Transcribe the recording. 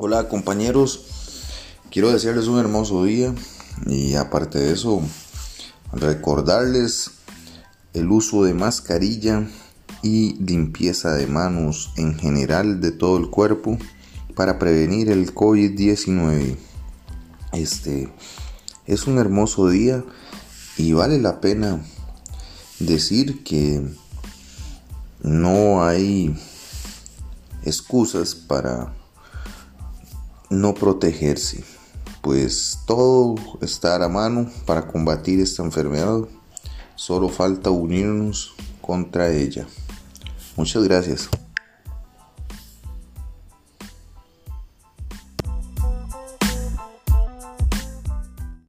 Hola compañeros, quiero desearles un hermoso día y aparte de eso, recordarles el uso de mascarilla y limpieza de manos en general de todo el cuerpo para prevenir el COVID-19. Este es un hermoso día y vale la pena decir que no hay excusas para no protegerse, pues todo está a mano para combatir esta enfermedad, solo falta unirnos contra ella. Muchas gracias.